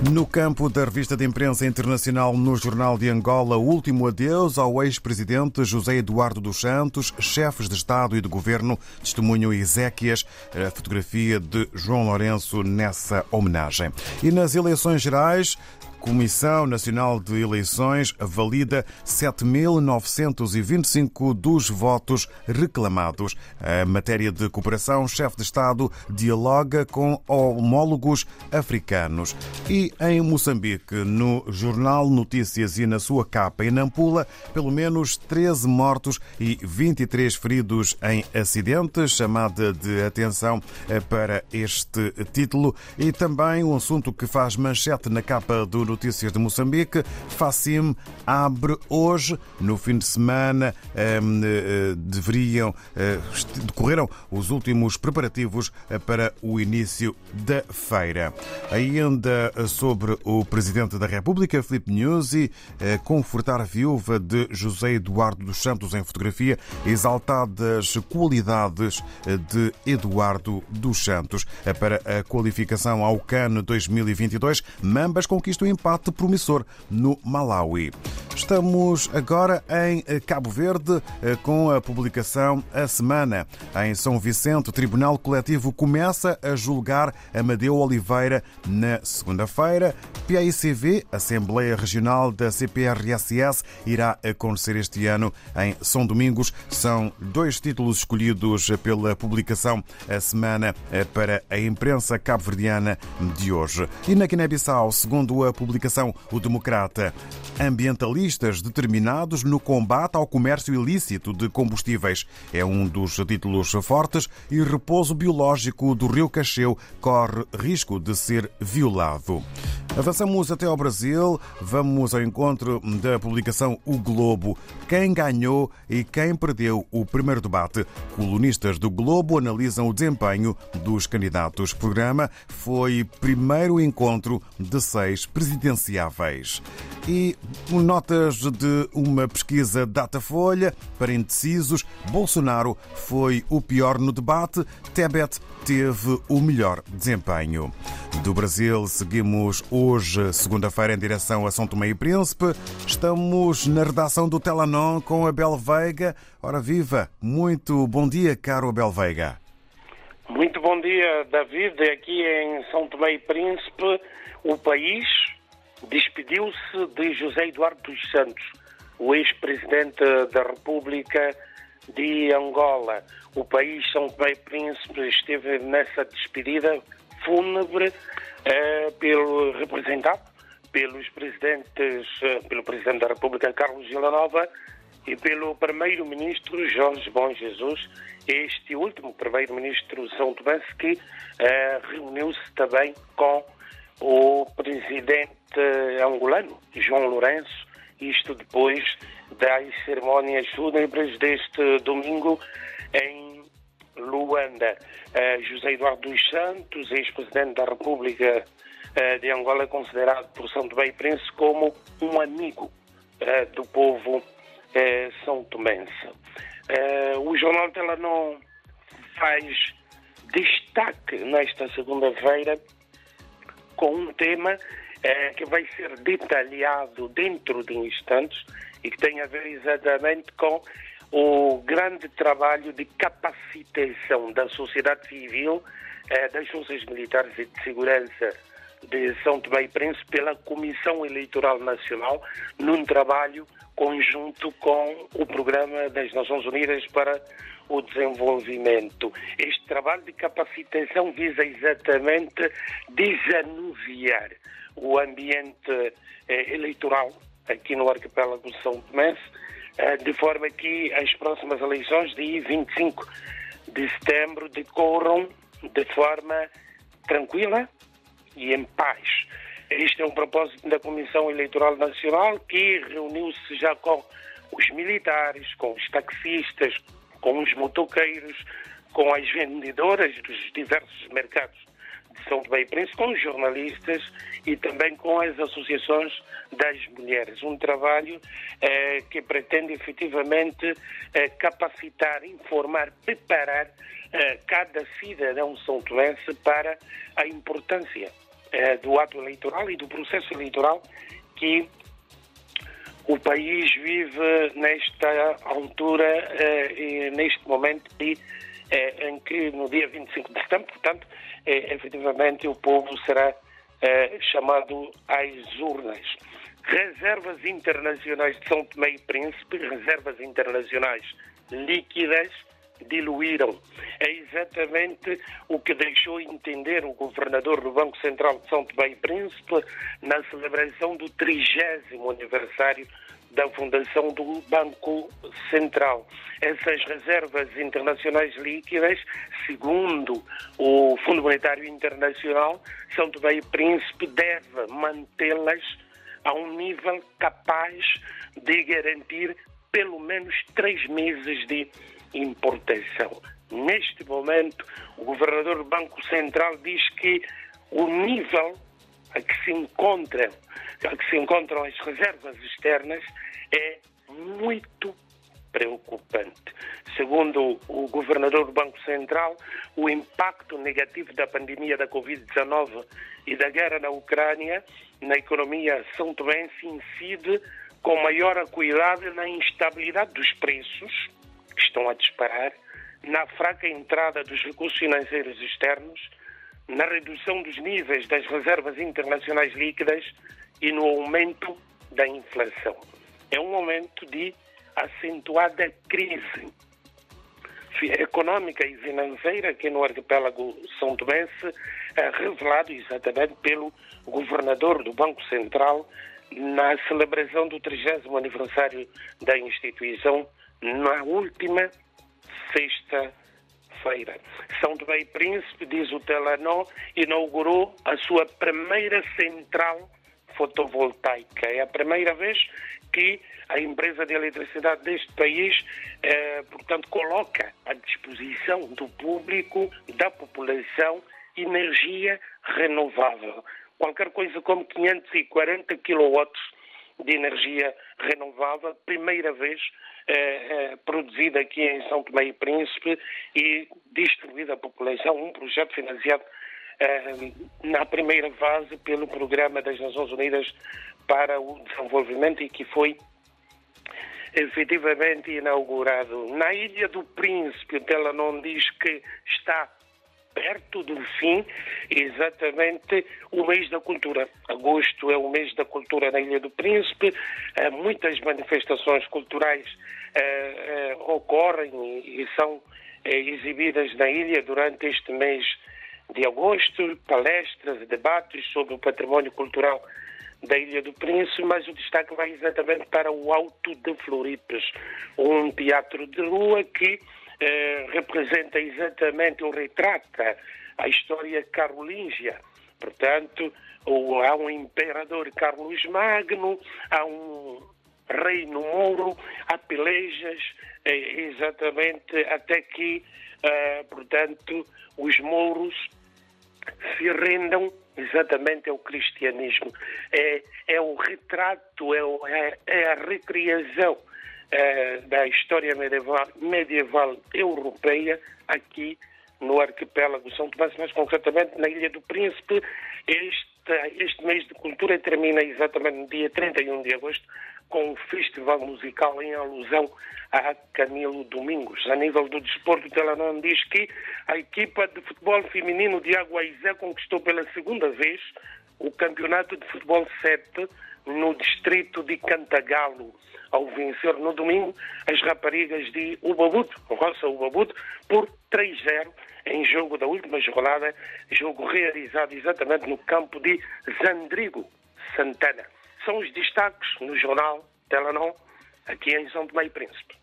No campo da revista de imprensa internacional no Jornal de Angola, último adeus ao ex-presidente José Eduardo dos Santos, chefes de Estado e de Governo, testemunho Ezequias, a fotografia de João Lourenço nessa homenagem. E nas eleições gerais, Comissão Nacional de Eleições valida 7.925 dos votos reclamados. A matéria de cooperação, chefe de Estado dialoga com homólogos africanos. E em Moçambique, no jornal Notícias e na sua capa em Nampula, pelo menos 13 mortos e 23 feridos em acidentes. Chamada de atenção para este título. E também um assunto que faz manchete na capa do Notícias de Moçambique. FACIM abre hoje, no fim de semana, ehm, eh, deveriam, eh, decorreram os últimos preparativos eh, para o início da feira. Ainda sobre o Presidente da República, Filipe Nyusi, confortar a viúva de José Eduardo dos Santos em fotografia, exaltadas qualidades de Eduardo dos Santos. Para a qualificação ao CAN 2022, Mambas conquista o empate promissor no Malawi. Estamos agora em Cabo Verde com a publicação A Semana. Em São Vicente, o Tribunal Coletivo começa a julgar Amadeu Oliveira na segunda-feira. PAICV, Assembleia Regional da CPRSS, irá acontecer este ano em São Domingos. São dois títulos escolhidos pela publicação A Semana para a imprensa cabo-verdiana de hoje. E na Guiné-Bissau, segundo a publicação O Democrata, ambientalistas determinados no combate ao comércio ilícito de combustíveis. É um dos títulos fortes e repouso biológico do Rio Cacheu corre risco de ser violado. Avançamos até ao Brasil, vamos ao encontro da publicação O Globo. Quem ganhou e quem perdeu o primeiro debate. Colunistas do Globo analisam o desempenho dos candidatos. O programa foi primeiro encontro de seis presidenciáveis. E notas de uma pesquisa Datafolha para indecisos, Bolsonaro foi o pior no debate, Tebet teve o melhor desempenho. Do Brasil, seguimos hoje, segunda-feira, em direção a São Tomé e Príncipe. Estamos na redação do Telanon com Abel Veiga. Ora viva! Muito bom dia, caro Abel Veiga. Muito bom dia, David. Aqui em São Tomé e Príncipe, o país despediu-se de José Eduardo dos Santos, o ex-presidente da República de Angola. O país São Tomé Príncipe esteve nessa despedida fúnebre eh, pelo representado pelos presidentes, eh, pelo presidente da República Carlos Villanova e pelo primeiro-ministro Jorge Bom Jesus, este último primeiro-ministro São Tomé que eh, reuniu-se também com o presidente angolano, João Lourenço, isto depois das cerimónias fúnebres deste domingo em Luanda. Uh, José Eduardo dos Santos, ex-presidente da República uh, de Angola, é considerado por São Tomé e Príncipe como um amigo uh, do povo são tomense. o jornal não faz destaque nesta segunda-feira com um tema eh, que vai ser detalhado dentro de instantes e que tem a ver exatamente com o grande trabalho de capacitação da sociedade civil, eh, das forças militares e de segurança de São Tomé e Príncipe pela Comissão Eleitoral Nacional num trabalho conjunto com o Programa das Nações Unidas para o Desenvolvimento. Este trabalho de capacitação visa exatamente desanuviar o ambiente eh, eleitoral aqui no arquipélago de São Tomé, eh, de forma que as próximas eleições de 25 de setembro decorram de forma tranquila e em paz. Este é um propósito da Comissão Eleitoral Nacional que reuniu-se já com os militares, com os taxistas, com os motoqueiros, com as vendedoras dos diversos mercados São Tomé e Príncipe, com os jornalistas e também com as associações das mulheres. Um trabalho eh, que pretende efetivamente eh, capacitar, informar, preparar eh, cada cidadão são tomense para a importância eh, do ato eleitoral e do processo eleitoral que o país vive nesta altura eh, e neste momento de, eh, em que no dia 25 de setembro, portanto, eh, efetivamente o povo será eh, chamado às urnas. Reservas internacionais de São Tomé e Príncipe, reservas internacionais líquidas, diluíram. É exatamente o que deixou entender o governador do Banco Central de São Tomé e Príncipe na celebração do 30 aniversário da fundação do Banco Central. Essas reservas internacionais líquidas, segundo o Fundo Monetário Internacional, São Tomé e Príncipe deve mantê-las a um nível capaz de garantir pelo menos três meses de importação. Neste momento, o governador do Banco Central diz que o nível a que se encontram, a que se encontram as reservas externas é muito preocupante. Segundo o governador do Banco Central, o impacto negativo da pandemia da Covid-19 e da guerra na Ucrânia na economia são também incide com maior acuidade na instabilidade dos preços, que estão a disparar, na fraca entrada dos recursos financeiros externos, na redução dos níveis das reservas internacionais líquidas e no aumento da inflação. É um momento de acentuada crise econômica e financeira que no arquipélago São Tomense é revelado exatamente pelo governador do Banco Central na celebração do 30 aniversário da instituição na última sexta-feira. São Tomé e Príncipe, diz o Telenor, inaugurou a sua primeira central fotovoltaica. É a primeira vez que a empresa de eletricidade deste país, eh, portanto, coloca à disposição do público, da população, energia renovável. Qualquer coisa como 540 quilowatts de energia renovável, primeira vez eh, eh, produzida aqui em São Tomé e Príncipe e distribuída à população, um projeto financiado eh, na primeira fase pelo Programa das Nações Unidas para o Desenvolvimento e que foi efetivamente inaugurado. Na Ilha do Príncipe, ela não diz que está perto do fim, exatamente o mês da cultura. Agosto é o mês da cultura na Ilha do Príncipe, eh, muitas manifestações culturais eh, eh, ocorrem e são exibidas na ilha durante este mês de agosto, palestras, debates sobre o património cultural da Ilha do Príncipe, mas o destaque vai exatamente para o Alto de Floripes, um teatro de rua que eh, representa exatamente ou retrata a história carolíngia. Portanto, há um imperador Carlos Magno, há um reino mouro, há pelejas, eh, exatamente até que, eh, portanto, os mouros se rendam exatamente ao cristianismo. É, é o retrato, é, é, é a recriação é, da história medieval, medieval europeia aqui no arquipélago São Tomé, mais concretamente na Ilha do Príncipe. Este, este mês de cultura termina exatamente no dia 31 de agosto com um festival musical em alusão a Camilo Domingos. A nível do desporto, o Telenor diz que a equipa de futebol feminino de Aguaizé conquistou pela segunda vez o campeonato de futebol 7 no distrito de Cantagalo, ao vencer no domingo as raparigas de Ubabuto, Roça Ubabuto, por 3-0 em jogo da última jornada, jogo realizado exatamente no campo de Zandrigo, Santana. São os destaques no jornal Telenor, aqui em São Tomé e Príncipe.